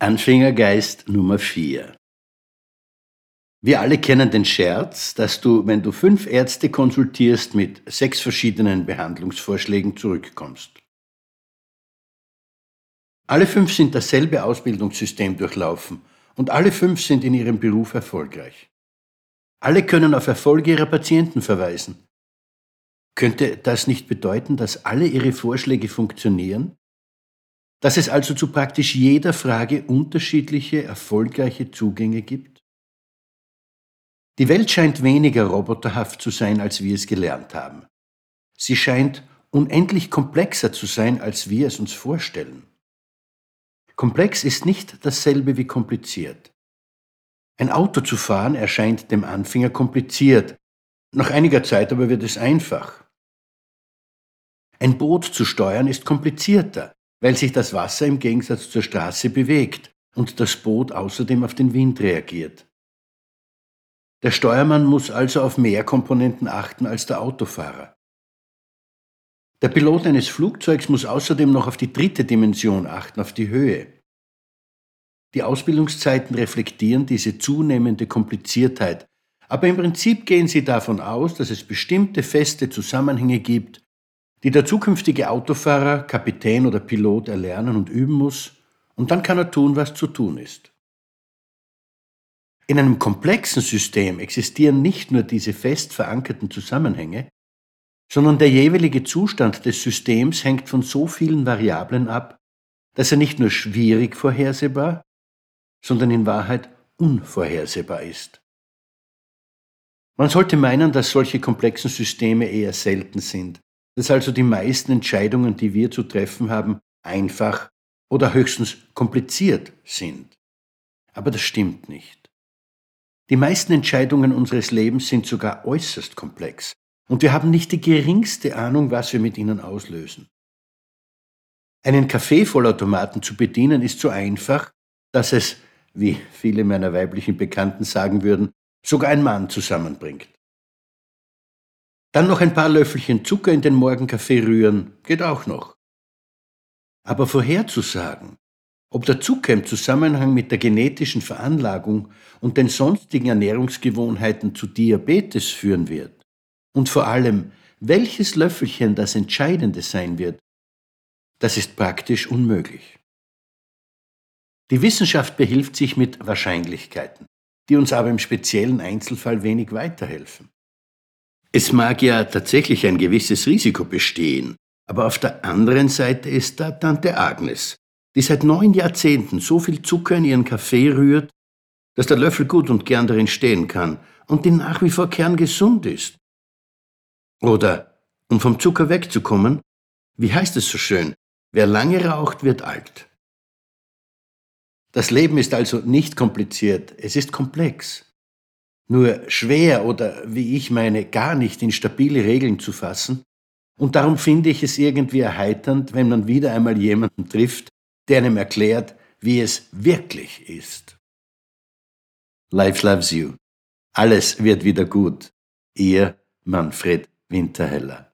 Anfängergeist Nummer 4 Wir alle kennen den Scherz, dass du, wenn du fünf Ärzte konsultierst, mit sechs verschiedenen Behandlungsvorschlägen zurückkommst. Alle fünf sind dasselbe Ausbildungssystem durchlaufen und alle fünf sind in ihrem Beruf erfolgreich. Alle können auf Erfolge ihrer Patienten verweisen. Könnte das nicht bedeuten, dass alle ihre Vorschläge funktionieren? Dass es also zu praktisch jeder Frage unterschiedliche, erfolgreiche Zugänge gibt? Die Welt scheint weniger roboterhaft zu sein, als wir es gelernt haben. Sie scheint unendlich komplexer zu sein, als wir es uns vorstellen. Komplex ist nicht dasselbe wie kompliziert. Ein Auto zu fahren erscheint dem Anfänger kompliziert, nach einiger Zeit aber wird es einfach. Ein Boot zu steuern ist komplizierter, weil sich das Wasser im Gegensatz zur Straße bewegt und das Boot außerdem auf den Wind reagiert. Der Steuermann muss also auf mehr Komponenten achten als der Autofahrer. Der Pilot eines Flugzeugs muss außerdem noch auf die dritte Dimension achten, auf die Höhe. Die Ausbildungszeiten reflektieren diese zunehmende Kompliziertheit, aber im Prinzip gehen sie davon aus, dass es bestimmte feste Zusammenhänge gibt, die der zukünftige Autofahrer, Kapitän oder Pilot erlernen und üben muss, und dann kann er tun, was zu tun ist. In einem komplexen System existieren nicht nur diese fest verankerten Zusammenhänge, sondern der jeweilige Zustand des Systems hängt von so vielen Variablen ab, dass er nicht nur schwierig vorhersehbar, sondern in Wahrheit unvorhersehbar ist. Man sollte meinen, dass solche komplexen Systeme eher selten sind, dass also die meisten Entscheidungen, die wir zu treffen haben, einfach oder höchstens kompliziert sind. Aber das stimmt nicht. Die meisten Entscheidungen unseres Lebens sind sogar äußerst komplex und wir haben nicht die geringste Ahnung, was wir mit ihnen auslösen. Einen Kaffeevollautomaten zu bedienen ist so einfach, dass es, wie viele meiner weiblichen Bekannten sagen würden, sogar ein Mann zusammenbringt. Dann noch ein paar Löffelchen Zucker in den Morgenkaffee rühren, geht auch noch. Aber vorherzusagen, ob der Zucker im Zusammenhang mit der genetischen Veranlagung und den sonstigen Ernährungsgewohnheiten zu Diabetes führen wird, und vor allem, welches Löffelchen das Entscheidende sein wird, das ist praktisch unmöglich. Die Wissenschaft behilft sich mit Wahrscheinlichkeiten, die uns aber im speziellen Einzelfall wenig weiterhelfen. Es mag ja tatsächlich ein gewisses Risiko bestehen, aber auf der anderen Seite ist da Tante Agnes, die seit neun Jahrzehnten so viel Zucker in ihren Kaffee rührt, dass der Löffel gut und gern darin stehen kann und die nach wie vor kerngesund ist. Oder, um vom Zucker wegzukommen, wie heißt es so schön, wer lange raucht, wird alt. Das Leben ist also nicht kompliziert, es ist komplex. Nur schwer oder, wie ich meine, gar nicht in stabile Regeln zu fassen. Und darum finde ich es irgendwie erheiternd, wenn man wieder einmal jemanden trifft, der einem erklärt, wie es wirklich ist. Life loves you. Alles wird wieder gut. Ihr Manfred Winterheller.